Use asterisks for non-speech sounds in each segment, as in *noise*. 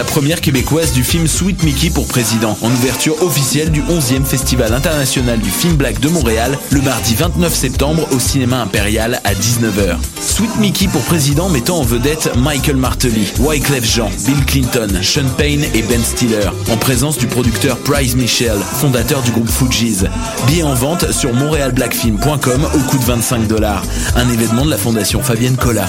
la première québécoise du film Sweet Mickey pour président, en ouverture officielle du 11e Festival international du film black de Montréal, le mardi 29 septembre au cinéma impérial à 19h. Sweet Mickey pour président mettant en vedette Michael Martelly, Wyclef Jean, Bill Clinton, Sean Payne et Ben Stiller, en présence du producteur Price Michel, fondateur du groupe Fugees. Billets en vente sur montrealblackfilm.com au coût de 25 dollars. Un événement de la fondation Fabienne Collat.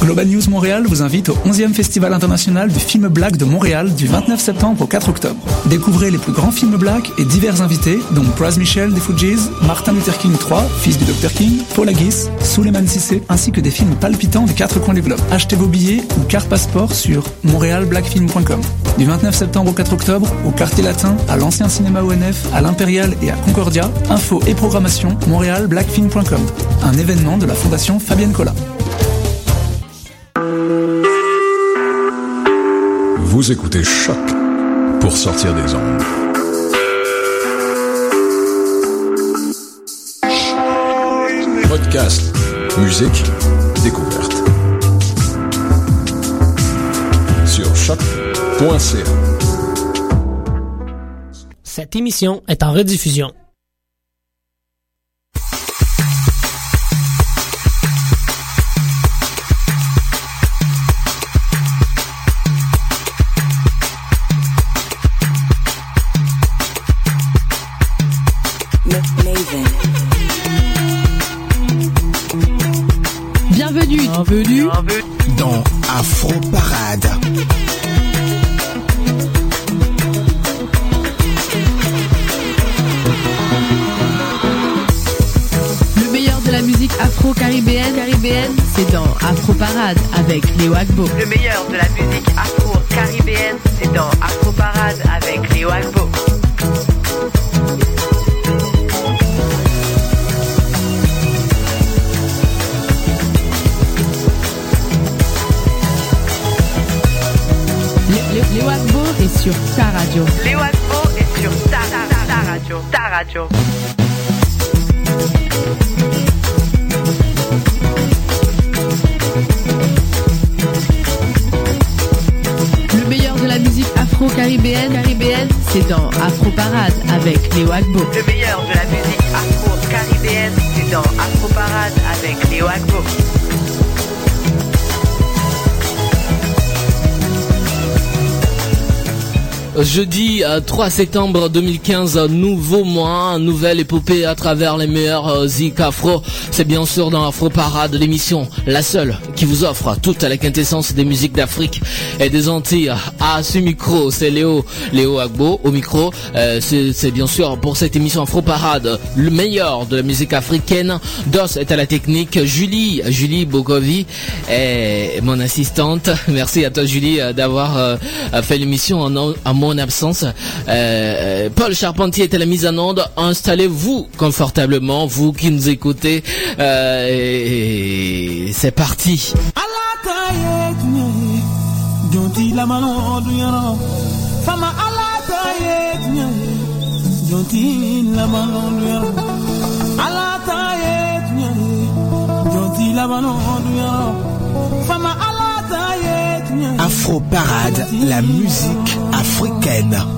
Global News Montréal vous invite au 11e Festival international du film black de Montréal du 29 septembre au 4 octobre. Découvrez les plus grands films black et divers invités, dont Praz Michel des Fujis, Martin Luther King III, fils du Dr King, Paul Haggis, Suleiman Sissé, ainsi que des films palpitants des quatre coins du globe. Achetez vos billets ou carte passeport sur montrealblackfilm.com. Du 29 septembre au 4 octobre, au Quartier Latin, à l'ancien cinéma ONF, à l'Impérial et à Concordia, info et programmation montrealblackfilm.com. Un événement de la Fondation Fabienne Collat. Vous écoutez Choc pour sortir des ondes. Podcast, musique, découverte. Sur choc.ca. Cette émission est en rediffusion. 3 septembre 2015, nouveau mois, nouvelle épopée à travers les meilleurs euh, zik afro. C'est bien sûr dans Afro Parade, l'émission, la seule qui vous offre toute la quintessence des musiques d'Afrique et des Antilles. À ce micro, c'est Léo, Léo Agbo au micro. Euh, c'est bien sûr pour cette émission Afro Parade, le meilleur de la musique africaine. Dos est à la technique, Julie, Julie Bogovi est mon assistante. *laughs* Merci à toi Julie euh, d'avoir fait l'émission en mon absence. Euh, Paul Charpentier est à la mise en onde. Installez-vous confortablement, vous qui nous écoutez. Euh, et c'est parti. Afro Parade, la musique africaine.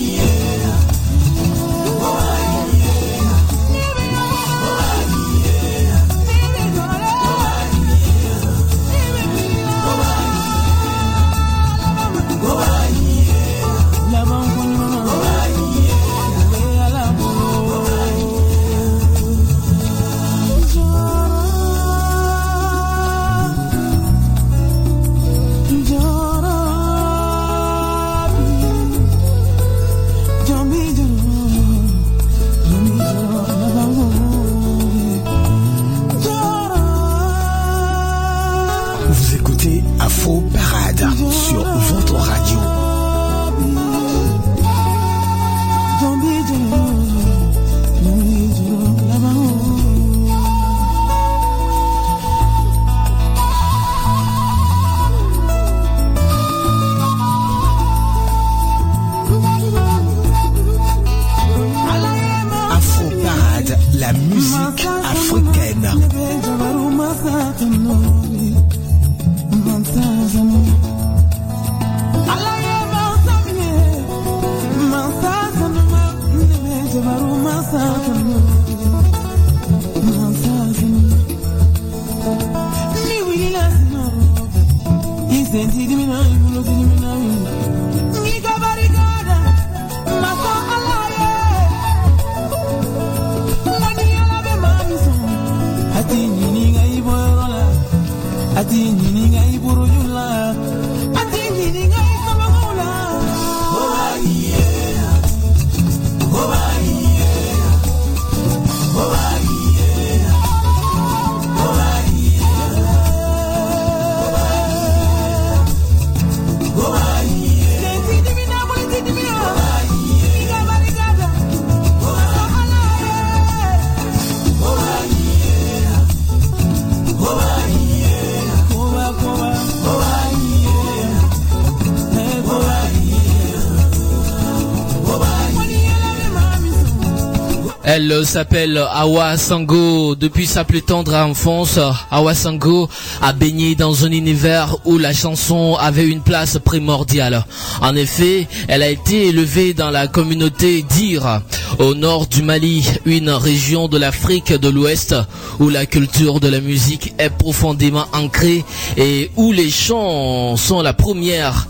Elle s'appelle Awa Sango. Depuis sa plus tendre enfance, Awa Sango a baigné dans un univers où la chanson avait une place primordiale. En effet, elle a été élevée dans la communauté d'Ir, au nord du Mali, une région de l'Afrique de l'Ouest où la culture de la musique est profondément ancrée et où les chants sont la première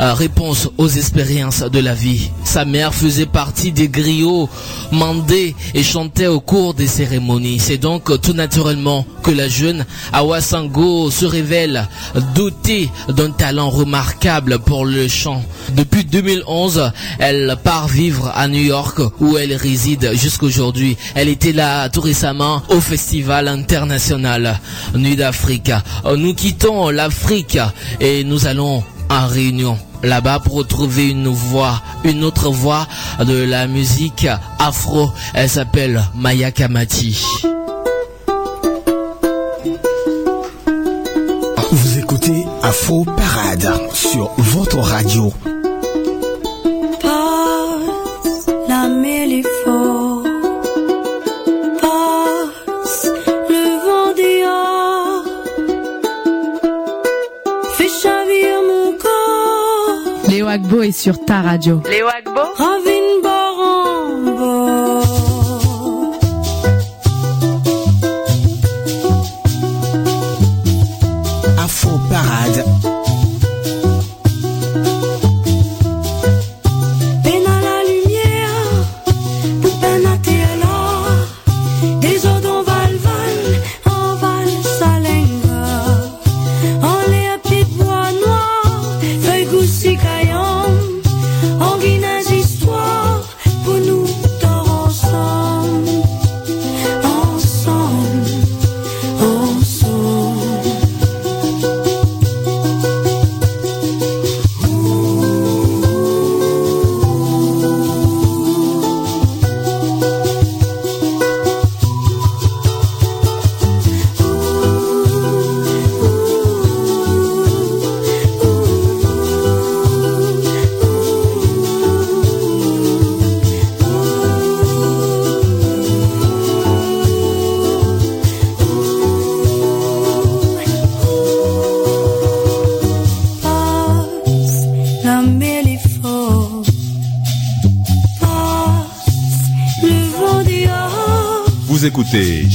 euh, réponse aux expériences de la vie. Sa mère faisait partie des griots mandés et chantait au cours des cérémonies. C'est donc tout naturellement que la jeune Awa Sango se révèle dotée d'un talent remarquable pour le chant. Depuis 2011, elle part vivre à New York où elle réside jusqu'aujourd'hui. Elle était là tout récemment au Festival international Nuit d'Afrique. Euh, Nous quittons l'Afrique et nous allons en réunion là-bas pour retrouver une voix, une autre voix de la musique afro. Elle s'appelle Maya Kamati. Vous écoutez Afro Parade sur votre radio. Agbo est sur ta radio.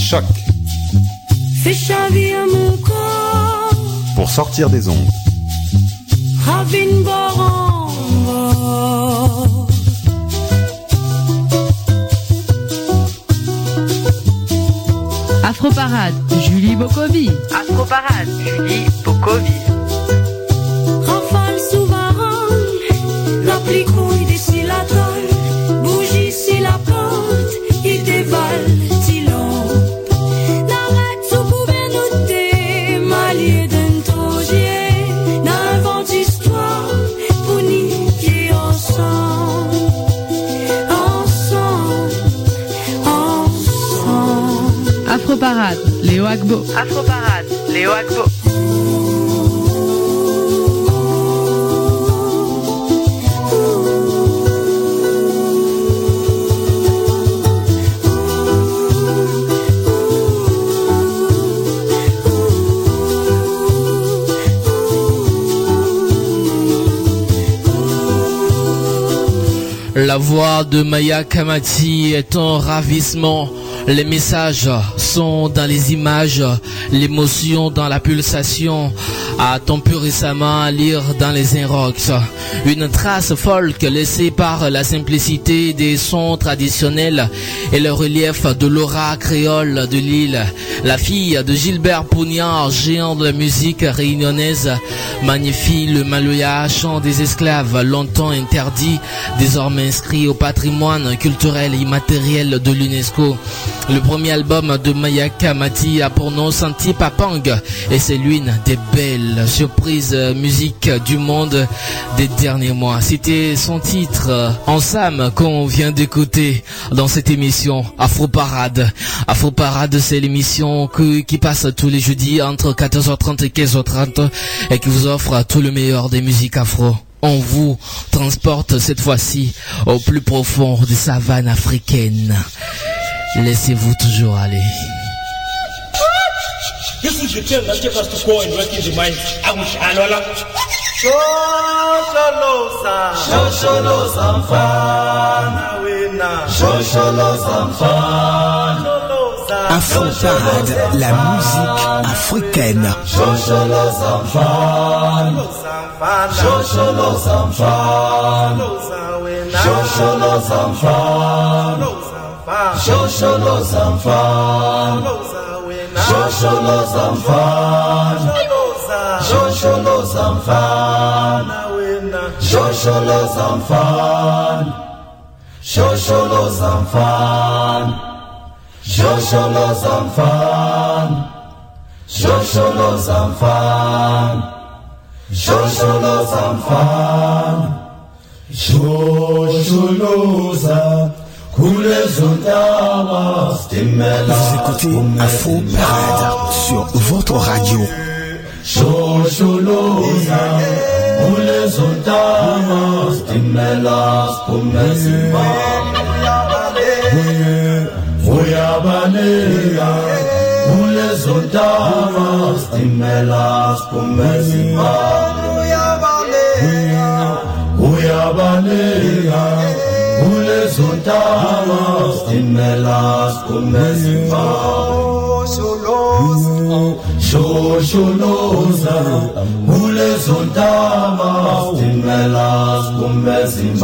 Choc Fais chavir mon corps. pour sortir des ondes. Afro Parade, Julie Bokovi. Afro Parade, Julie voix de Maya Kamati est un ravissement. Les messages sont dans les images, l'émotion dans la pulsation. A-t-on pu récemment lire dans les Inrocks une trace folk laissée par la simplicité des sons traditionnels et le relief de l'aura créole de l'île. La fille de Gilbert Pougnard, géant de la musique réunionnaise, magnifie le Maloya, chant des esclaves, longtemps interdit, désormais inscrit au patrimoine culturel et immatériel de l'UNESCO. Le premier album de Maya Kamati a pour nom Santi Papang et c'est l'une des belles surprises musique du monde des derniers mois. C'était son titre en Sam qu'on vient d'écouter dans cette émission Afro Parade. Afro Parade, c'est l'émission qui passe tous les jeudis entre 14h30 et 15h30 et qui vous offre tout le meilleur des musiques afro. On vous transporte cette fois-ci au plus profond des savanes africaines. Laissez-vous toujours aller. This is the tale that take us to go and work in the mines. I wish I know Shosholoza Shosholoza mfana wena Shosholoza mfana Afro Parade, la musique africaine. Shosholoza Jojolos enfants, Jojolos enfants, Jojolos enfants, Jojolos Vous écoutez Afro Parade sur votre radio. Jojolos Kulezuntama, Stimelas, Kumesiba, Kulezuntama, አባልያ ሁለሶዳ ስትመላስ ቁመዝባ ሁያባልያ ሁለሶዳ ስትመላስ ቁመዝባ ሾሾሎዛ ሁለሶዳ ስትመላስ ቁመዝባ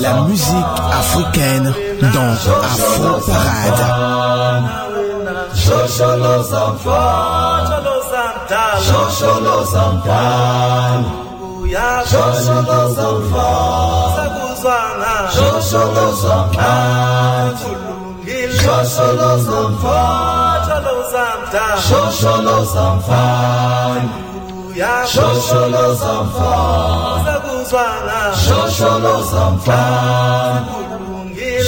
la musique africaine dans Afro Parade. Shosholoza mfana Hallelujah. Shosholo Zamfa. Zabuzwana. Shosholo Zamfa.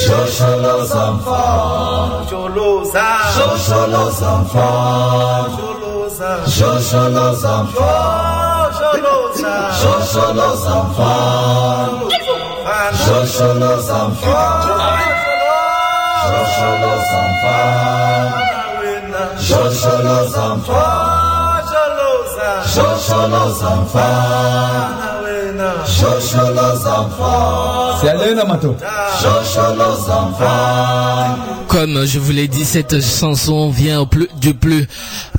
Shosholo Zamfa. Joloza. Shosholo Zamfa. Joloza. Shosholo Zamfa. Joloza. Shosholo Zamfa. Shosholo Zamfa. Shosholo Zamfa. Shosholo Zamfa. Comme je vous l'ai dit, cette chanson vient du plus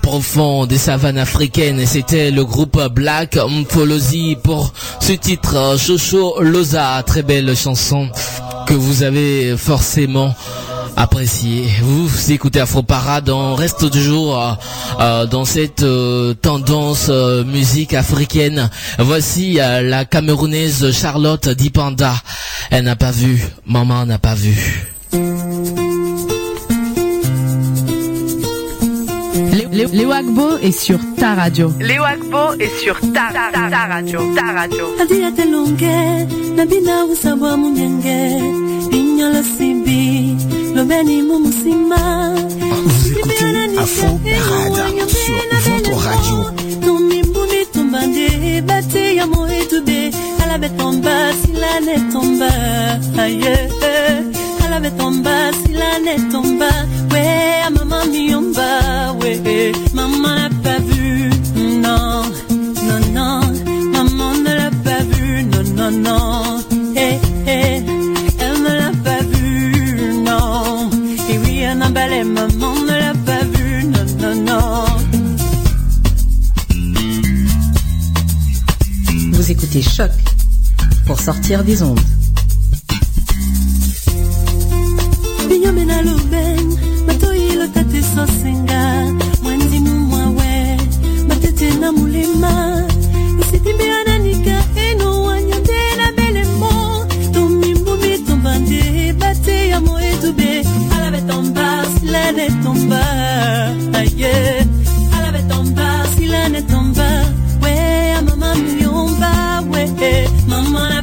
profond des savanes africaines. C'était le groupe Black Mpholosi pour ce titre Chocho Loza, très belle chanson que vous avez forcément apprécié. Vous écoutez Afro Parade, on reste toujours euh, euh, dans cette euh, tendance euh, musique africaine. Voici euh, la Camerounaise Charlotte Dipanda. Elle n'a pas vu, maman n'a pas vu. Léo Léo Agbo est sur ta radio. Léo Agbo est sur ta, ta, ta radio. Ta radio. adia telonge usabwa munyenge Vous écoutez Afro Parade sur votre radio. tumimbumi tumbande bate ya moetube alabe tomba silane tomba we mama miomba we maman n'a pas vu. Non non non. Maman ne l'a pas vu. Non non non. Eh eh emballé maman ne l'a pas vu non non non Vous écoutez Choc pour sortir des ondes. binyomena silane tomba aye alabe tomba silane tomba we a mama miomba we maman n'a pas vu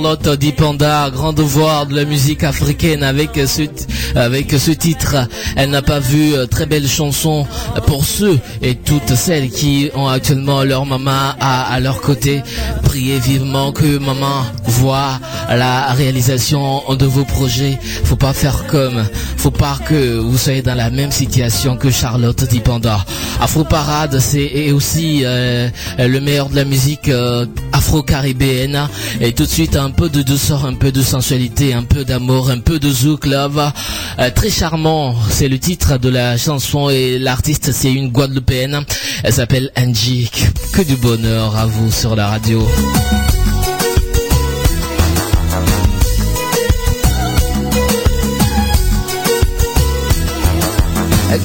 Charlotte Dipanda, grande voix de la musique africaine avec ce, titre. Elle n'a pas vu euh, très belle chanson pour ceux et toutes celles qui ont actuellement leur maman à leur côté. Priez vivement que maman voit la réalisation de vos projets. Faut pas faire comme, faut pas que vous soyez dans la même situation que Charlotte Dipanda. Afro Parade, c'est aussi euh, le meilleur de la musique euh, afro-caribéenne. Et tout de suite, un peu de douceur, un peu de sensualité, un peu d'amour, un peu de zouk love. Euh, très charmant, c'est le titre de la chanson et l'artiste, c'est une Guadeloupéenne. Elle s'appelle Angie. Que du bonheur à vous sur la radio.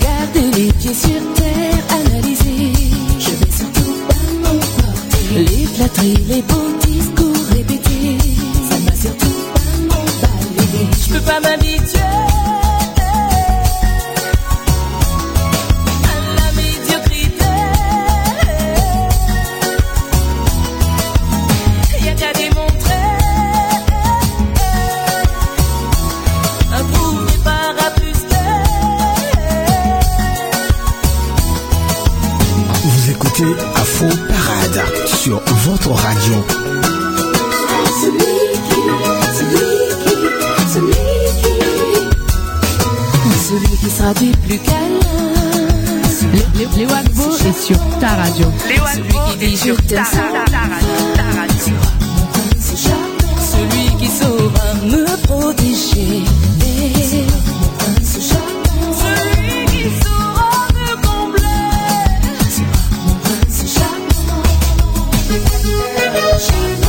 Gardez les pieds sur terre, analysez. Je vais surtout pas m'emporter. Les flatteries, les beaux discours répétés. Ça m'a surtout pas m'emballer. Je peux pas m'habituer. Sur votre radio. Celui qui, celui qui, celui celui sera du plus câlin. Léo Agbo est sur ta radio. Léo Agbo est sur ta, radio. Jamais qui saura me protéger. Mon prince Je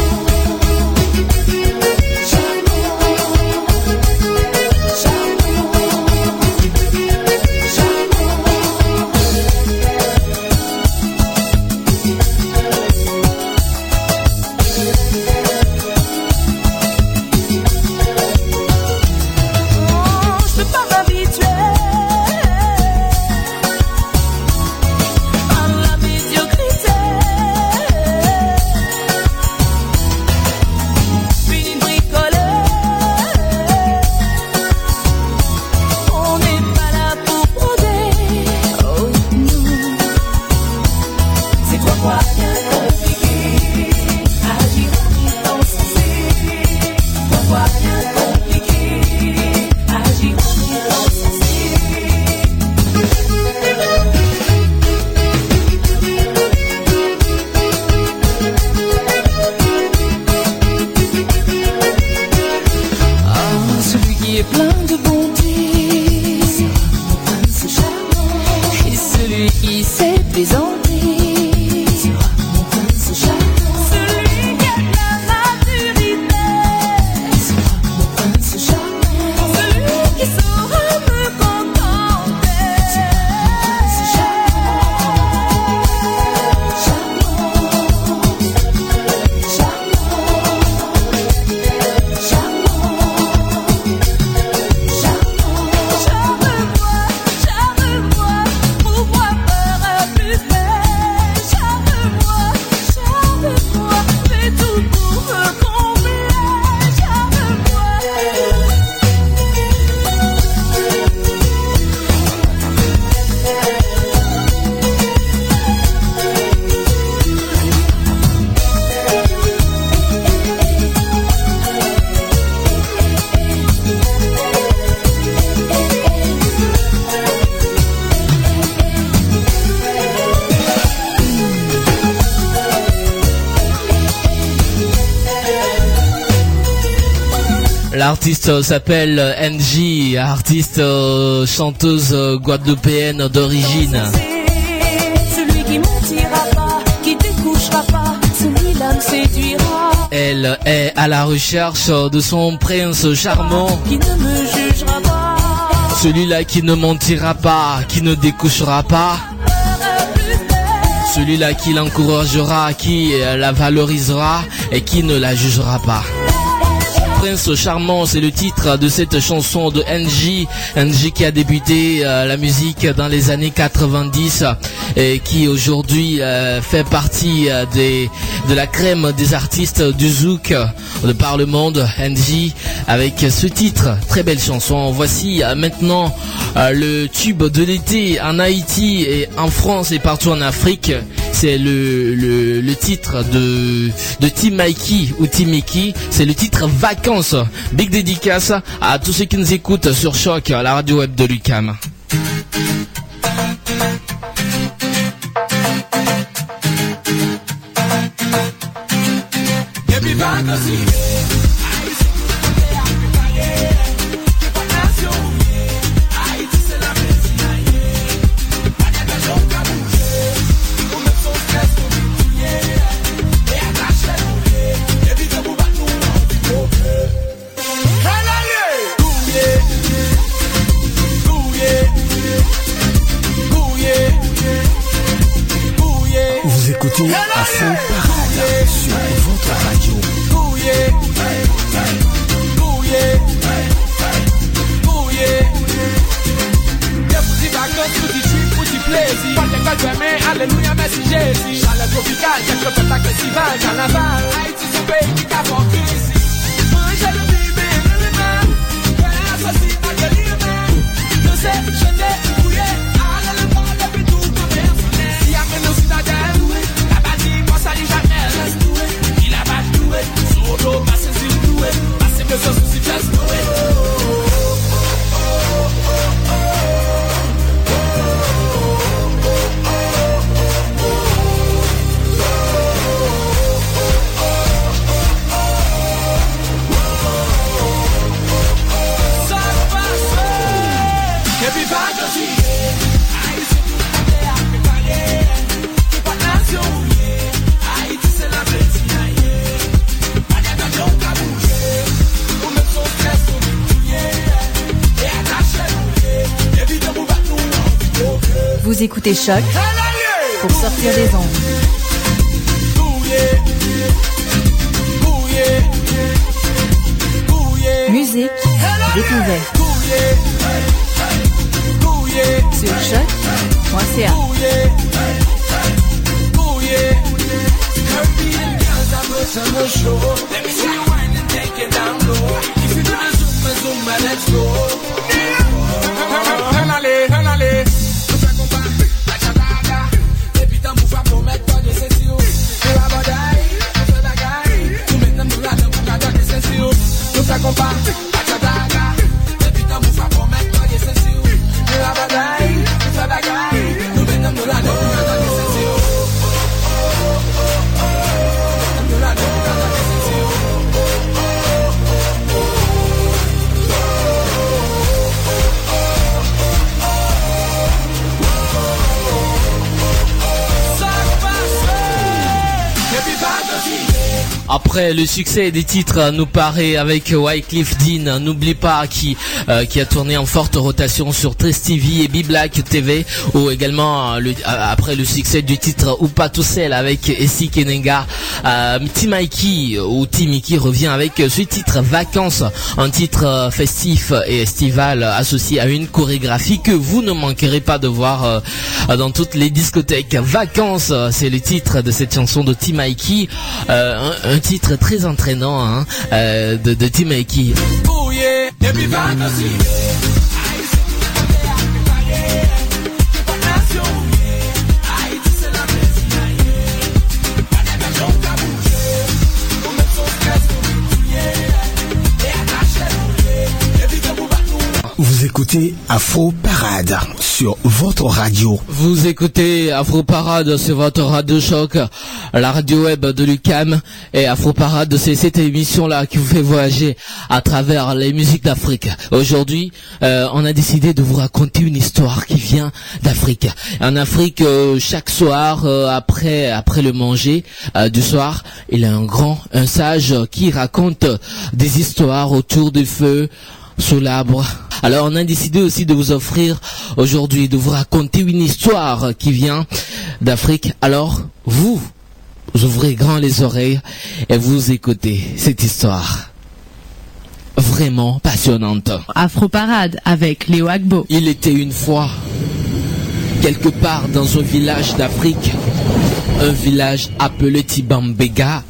L'artiste s'appelle NJ, artiste euh, chanteuse euh, guadeloupéenne d'origine. Celui qui mentira pas, qui découchera pas, celui-là me séduira. Elle est à la recherche de son prince charmant, Qui ne me jugera pas. celui-là qui ne mentira pas, qui ne découchera pas, celui-là qui l'encouragera, qui euh, la valorisera et qui ne la jugera pas. Prince charmant, c'est le titre de cette chanson de NJ. NJ qui a débuté euh, la musique dans les années 90 et qui aujourd'hui euh, fait partie euh, de la crème des artistes du zouk de par le monde. NJ avec ce titre, très belle chanson. Voici maintenant le tube de l'été en Haïti et en France et partout en Afrique. C'est le, titre de, de Team Mikey ou Team Mickey. C'est le titre Vacances. Big dédicace à tous ceux qui nous écoutent sur Choc, la radio web de Lucam. Pour sortir des ondes. Musique, découverte. Sur choc.ca. Let me see you whine and take it down. Après le succès des titres nous paraît avec Wycliffe Dean, n'oublie pas qui euh, qui a tourné en forte rotation sur Trace TV et B-Black TV ou également euh, le- euh, après le succès du titre Oupa tout seul avec Essie Kenenga, euh, Timaki ou Timiki revient avec ce titre Vacances, un titre festif et estival associé à une chorégraphie que vous ne manquerez pas de voir dans toutes les discothèques. Vacances, c'est le titre de cette chanson de Timaiki, euh, un titre très entraînant hein, euh, de, de yeah, écoutez Afro Parade sur votre radio. Vous écoutez Afro Parade sur votre radio choc, la radio web de Lucam et Afro Parade, c'est cette émission-là qui vous fait voyager à travers les musiques d'Afrique. Aujourd'hui, euh, on a décidé de vous raconter une histoire qui vient d'Afrique. En Afrique, euh, chaque soir, euh, après après le manger du soir, il y a un grand, un sage qui raconte des histoires autour du feu sous l'arbre. Alors on a décidé aussi de vous offrir aujourd'hui, de vous raconter une histoire qui vient d'Afrique. Alors vous, vous ouvrez grand les oreilles et vous écoutez cette histoire vraiment passionnante. Afro Parade avec Léo Agbo. Il était une fois, quelque part dans un village d'Afrique, un village appelé Tibambega,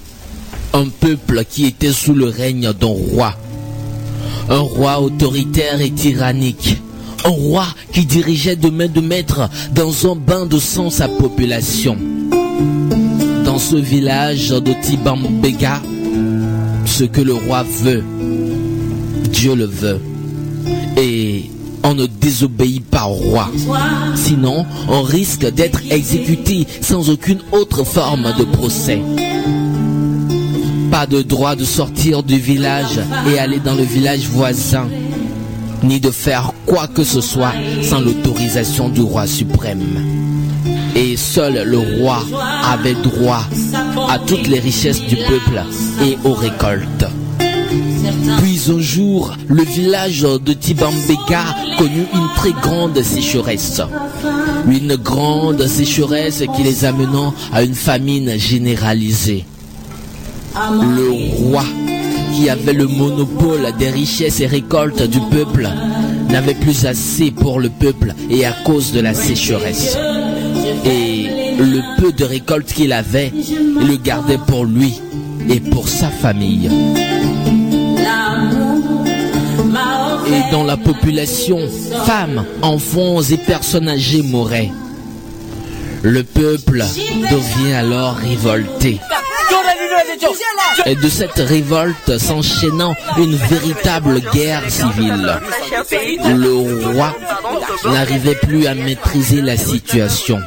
un peuple qui était sous le règne d'un roi. Un roi autoritaire et tyrannique. Un roi qui dirigeait de main de maître dans un bain de sang sa population. Dans ce village de Tibambega, ce que le roi veut, Dieu le veut. Et on ne désobéit pas au roi. Sinon, on risque d'être exécuté sans aucune autre forme de procès. Pas de droit de sortir du village et aller dans le village voisin, ni de faire quoi que ce soit sans l'autorisation du roi suprême. Et seul le roi avait droit à toutes les richesses du peuple et aux récoltes. Puis un jour, le village de Tibambeka connut une très grande sécheresse. Une grande sécheresse qui les amenant à une famine généralisée. Le roi, qui avait le monopole des richesses et récoltes du peuple, n'avait plus assez pour le peuple et à cause de la sécheresse. Et le peu de récolte qu'il avait, il le gardait pour lui et pour sa famille. Et dans la population, femmes, enfants et personnes âgées mouraient. Le peuple devient alors révolté. Et de cette révolte s'enchaînant une véritable guerre civile. Le roi n'arrivait plus à maîtriser la situation.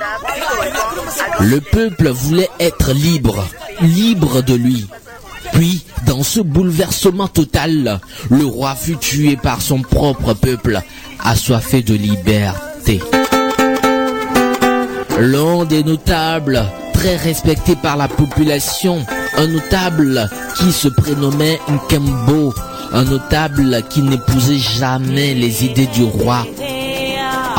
Le peuple voulait être libre, libre de lui. Puis, dans ce bouleversement total, le roi fut tué par son propre peuple, assoiffé de liberté. L'un des notables, très respecté par la population, un notable qui se prénommait Nkembo, un notable qui n'épousait jamais les idées du roi,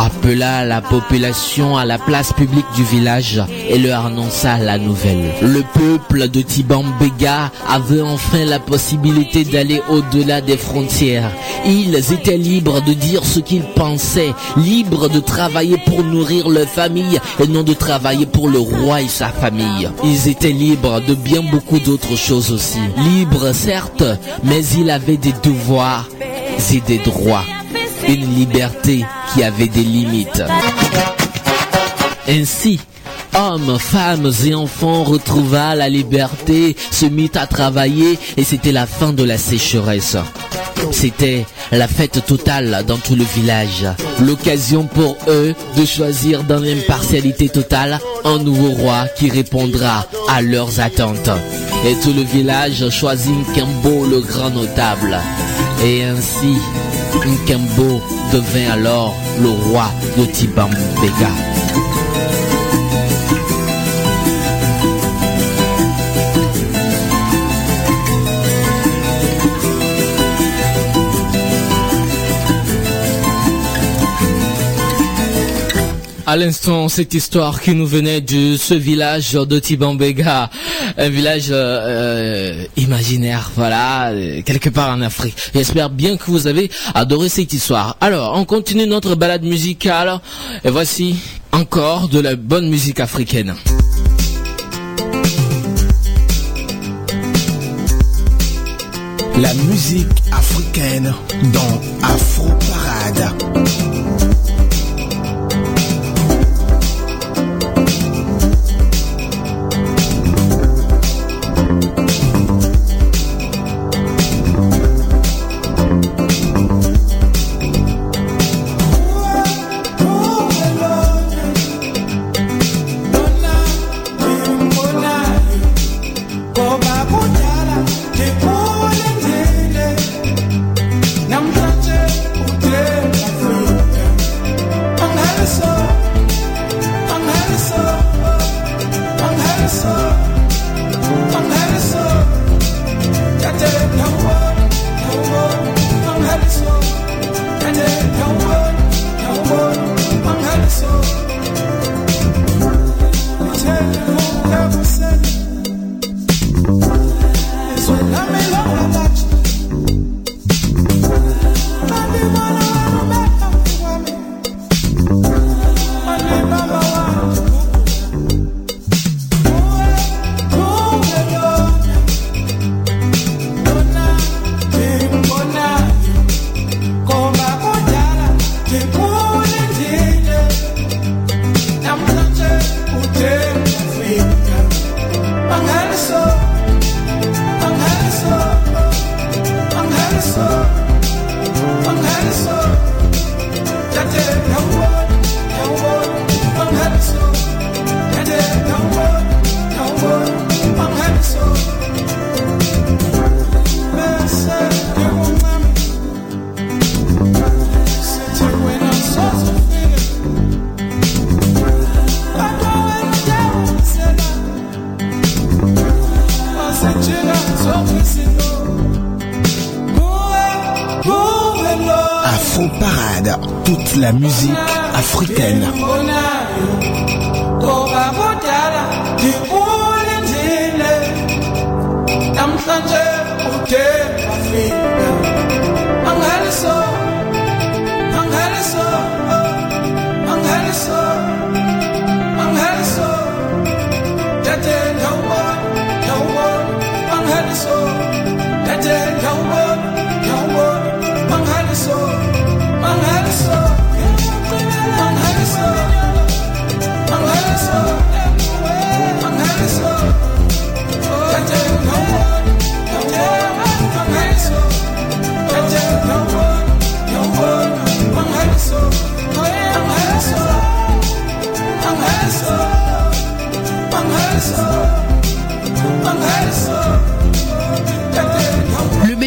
appela la population à la place publique du village et leur annonça la nouvelle. Le peuple de Tibambega avait enfin la possibilité d'aller au-delà des frontières. Ils étaient libres de dire ce qu'ils pensaient, libres de travailler pour nourrir leur famille et non de travailler pour le roi et sa famille. Ils étaient libres de bien beaucoup d'autres choses aussi. Libres certes, mais ils avaient des devoirs et des droits. Une liberté qui avait des limites. Ainsi, hommes, femmes et enfants retrouva la liberté, se mit à travailler et c'était la fin de la sécheresse. C'était la fête totale dans tout le village. L'occasion pour eux de choisir dans l'impartialité totale un nouveau roi qui répondra à leurs attentes. Et tout le village choisit Nkembo le grand notable. Et ainsi, Nkembo devint alors le roi de Tibambega. À l'instant, cette histoire qui nous venait de ce village de Tibambega, un village euh, euh, imaginaire, voilà, euh, quelque part en Afrique. J'espère bien que vous avez adoré cette histoire. Alors, on continue notre balade musicale et voici encore de la bonne musique africaine. La musique africaine dans Afro Parade.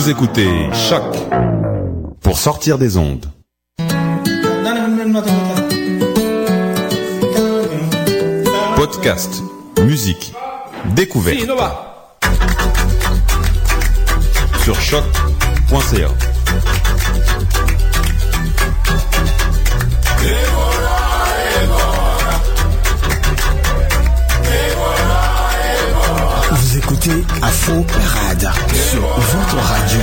Vous écoutez Choc pour sortir des ondes. Podcast, musique, découverte. Sur choc.ca. Vous écoutez Afro Sur votre radio.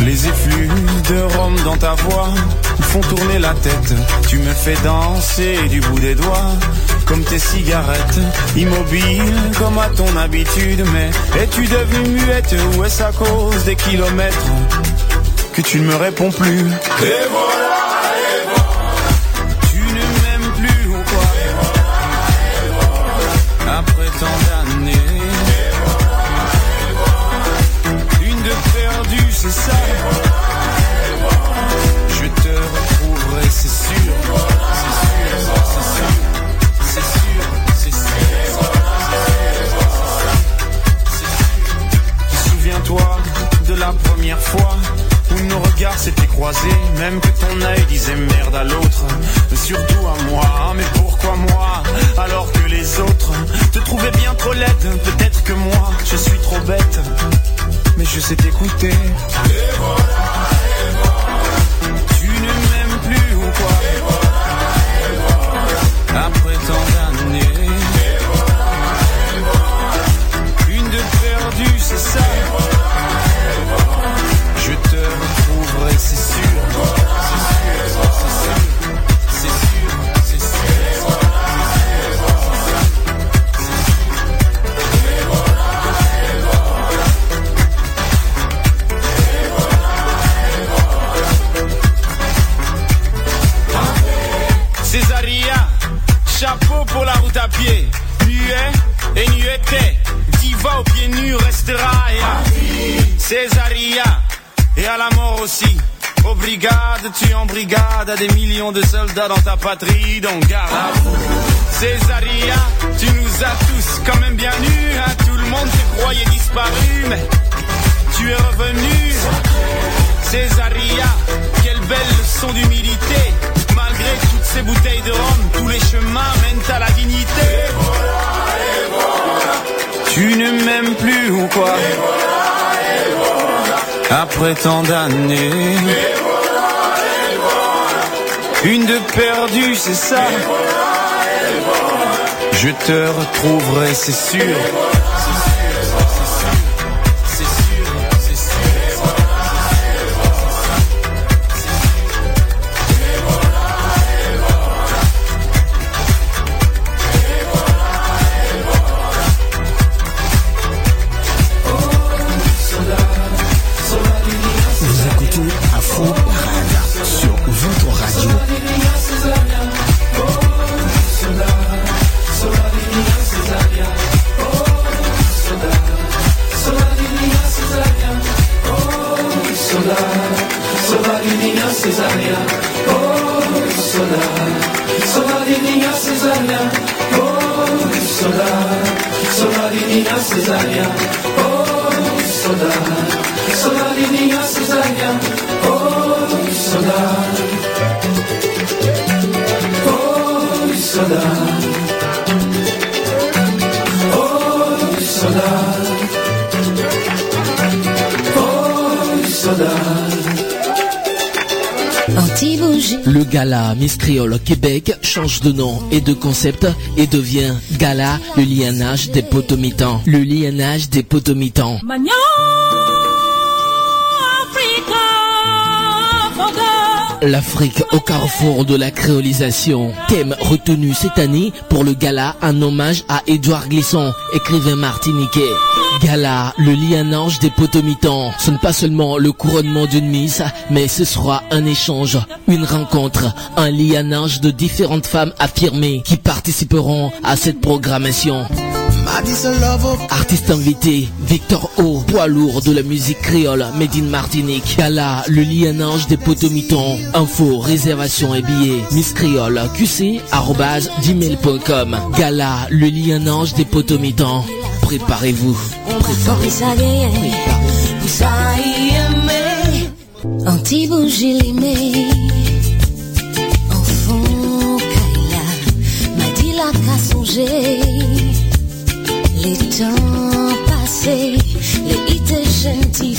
Les effluves de rhum dans ta voix me font tourner la tête. Tu me fais danser du bout des doigts, comme tes cigarettes. Immobile comme à ton habitude, mais es-tu devenue muette ou est-ce à cause des kilomètres que tu ne me réponds plus? Et voilà, où nos regards s'étaient croisés, même que ton œil disait merde à l'autre, surtout à moi. Mais pourquoi moi alors que les autres te trouvaient bien trop laide? Peut-être que moi je suis trop bête, mais je sais t'écouter. Dans ta patrie, donc garde. Césaria, tu nous as tous quand même bien nus, hein. tout le monde te croyait disparu, mais tu es revenu. Césaria, quelle belle leçon d'humilité. Malgré toutes ces bouteilles de rhum, tous les chemins mènent à la dignité. Tu ne m'aimes plus ou quoi? Après tant d'années. Une de perdue, c'est ça. Je te retrouverai, c'est sûr. minha cesárea, oh saudade. Le gala Miss Québec change de nom et de concept et devient Gala le lienage des potomitans. Le lienage des potomitans. L'Afrique au carrefour de la créolisation. Thème retenu cette année pour le gala, un hommage à Édouard Glisson, écrivain martiniquais. Gala, le lianage des potomitans. Ce n'est pas seulement le couronnement d'une mise, mais ce sera un échange, une rencontre, un lianage de différentes femmes affirmées qui participeront à cette programmation. Artiste invité, Victor O, poids lourd de la musique créole, Made in Martinique. Gala, le lianage des potomitons. Info, réservation et billets. Miss Créole, qc, arrobase, gmail.com. Gala, le lianage des potomitons. Préparez-vous. Préparez-vous. Anti-bougie limée En fond, Kaila M'a dit la Les temps passés Les hits de gentilles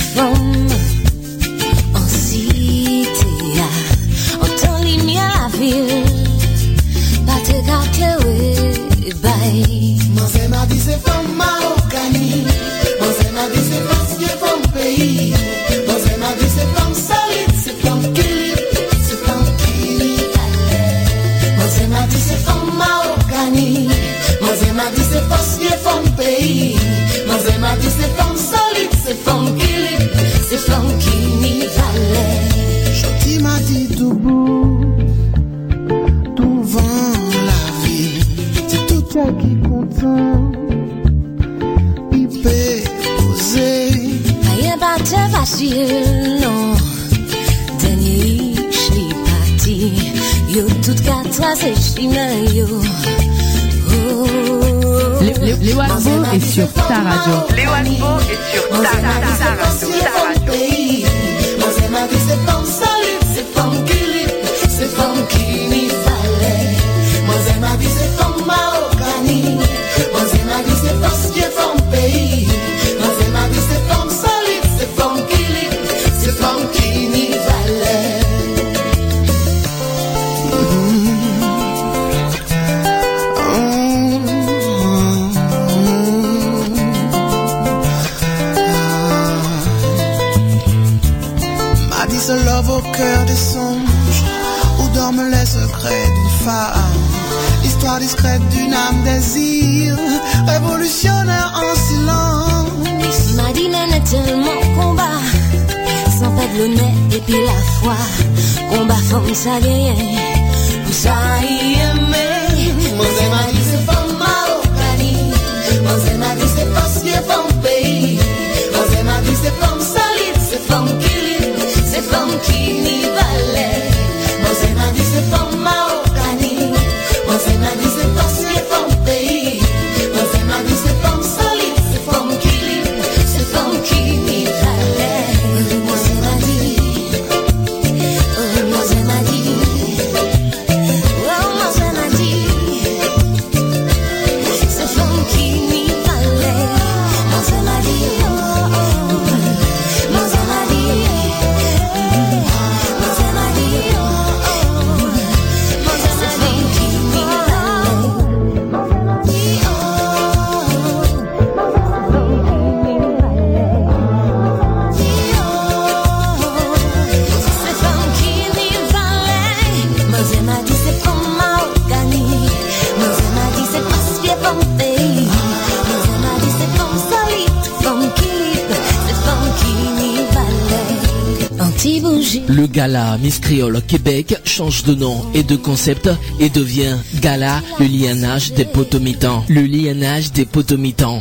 Créole Québec change de nom et de concept et devient Gala le lianage des potomitans. Le lianage des potomitans.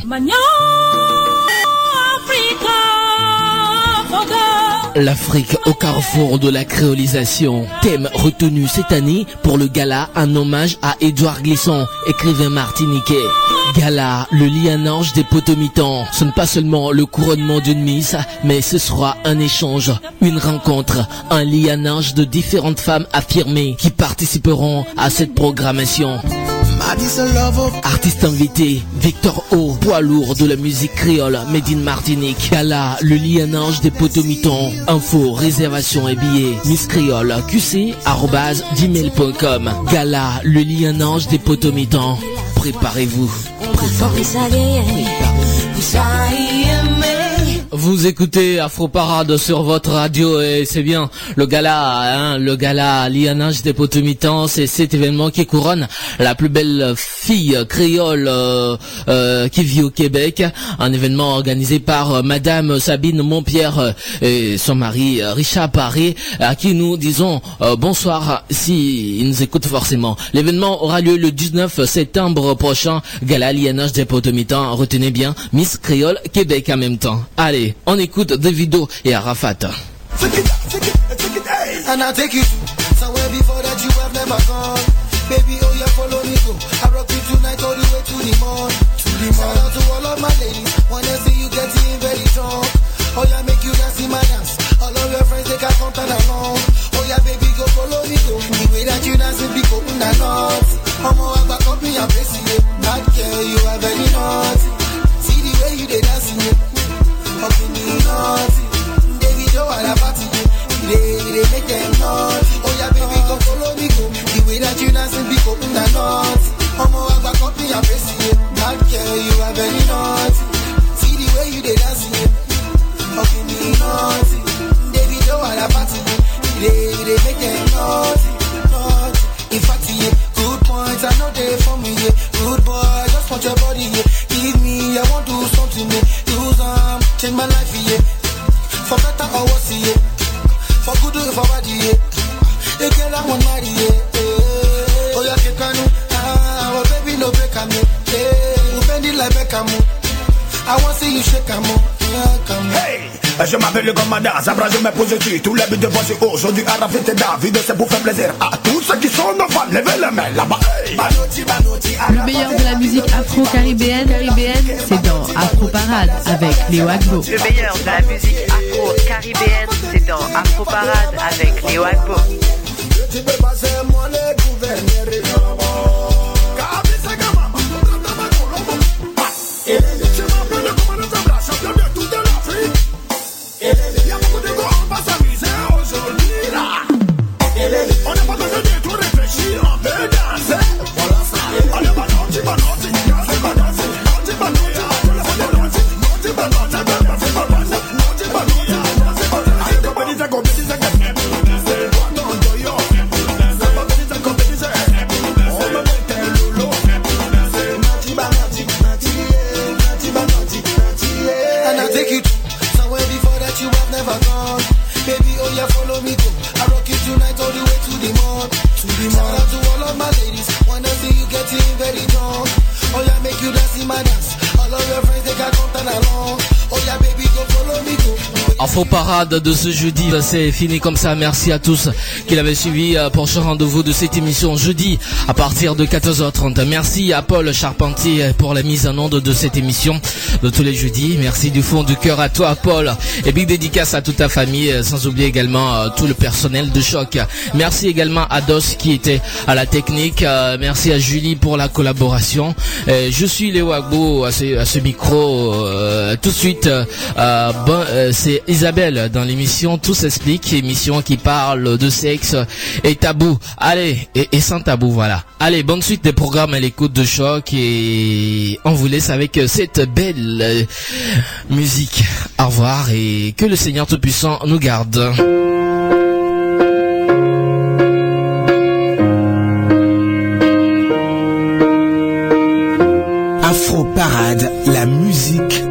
L'Afrique au carrefour de la créolisation. Thème retenu cette année pour le gala, un hommage à Édouard Glisson, écrivain martiniquais. Gala, le lianage des potomitans. Ce n'est pas seulement le couronnement d'une mise, mais ce sera un échange, une rencontre, un lianage de différentes femmes affirmées qui participeront à cette programmation. Artiste invité, Victor O, poids lourd de la musique créole, Made in Martinique. Gala, le lianage des potomitons. Info, réservation et billets. Miss Créole, qc, arrobase, gmail.com. Gala, le lianage des potomitons. Préparez-vous. Préparez-vous Vous écoutez Afro Parade sur votre radio et c'est bien le gala, hein, le gala Lianage des Potomitans, c'est cet événement qui couronne la plus belle fille créole euh, euh, qui vit au Québec. Un événement organisé par euh, Madame Sabine Montpierre et son mari Richard Paré, à qui nous disons bonsoir si nous écoutent forcément. L'événement aura lieu le 19 septembre prochain. Gala Lianage des Potomitans. Retenez bien Miss Créole Québec en même temps. Allez, on écoute Davido et Arafat. And I'll take you to somewhere before that you have never gone. Baby, oh yeah, follow me go. I rock you tonight all the way to the morn. To the morn. Shout out to all of my ladies. Wanna see you getting very drunk. Oh yeah, make you dance in my dance. All of your friends they can come and along. Oh yeah, baby, go follow me go. The way that you dance it be open and not. I'm all about company and bless you. Bad girl, you are very naughty. See the way you they dancing it. Fucking me naughty. Baby, Joe, I party. They, they make them naughty. Oh yeah, baby, go follow me. The way that you dancing be naughty. I'm all about company and bless you. Bad girl, you are very naughty. See the way you dancing party. They, they make them naughty. naughty. In fact, yeah, good points, I know they for me, yeah. Good boy, just your body, yeah. Give me, I want to do something, yeah. Change my life, yeah. For better or worse, yeah. For good or for bad, yeah. You girl, I want marry, yeah. yeah. Oh, yeah, can, ah, well, baby, no I'm, yeah. You bend it like Beckham, I want see you shake, yeah, come Hey, je m'appelle le commandant, Zabra je me pose dessus Tous les buts de voici aujourd'hui Arafat et David C'est pour faire plaisir à tous ceux qui sont devant Levez les mains là-bas hey. Le meilleur de la musique afro-caribéenne, caribéenne, c'est dans Afro Parade avec Léo Agbo. Le meilleur de la musique afro-caribéenne, c'est dans Afro Parade avec Léo Agbo. De ce jeudi, bah, c'est fini comme ça. Merci à tous qui l'avaient suivi euh, pour ce rendez-vous de cette émission jeudi à partir de 14h30. Merci à Paul Charpentier pour la mise en onde de cette émission de tous les jeudis. Merci du fond du cœur à toi, Paul. Et big dédicace à toute ta famille, euh, sans oublier également euh, tout le personnel de choc. Merci également à Dos qui était à la technique. Euh, Merci à Julie pour la collaboration. Euh, Je suis Léo Agbo à ce, à ce micro. euh, tout de suite, euh, euh, euh, c'est Isabelle dans l'émission Tout s'explique, émission qui parle de sexe et tabou. Allez, et, et sans tabou, voilà. Allez, bonne suite des programmes à l'écoute de choc et on vous laisse avec euh, cette belle euh, musique. Au revoir et que le Seigneur Tout-Puissant nous garde. Afro Parade, la musique.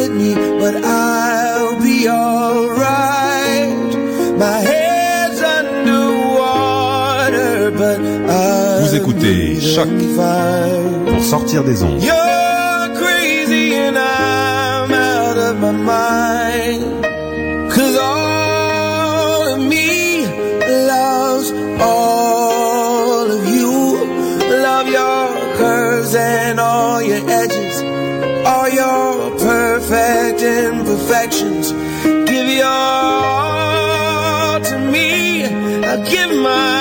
me, but I'll be alright. My head's underwater, but I'll Vous écoutez be Choc pour sortir des ondes. All to me. I give my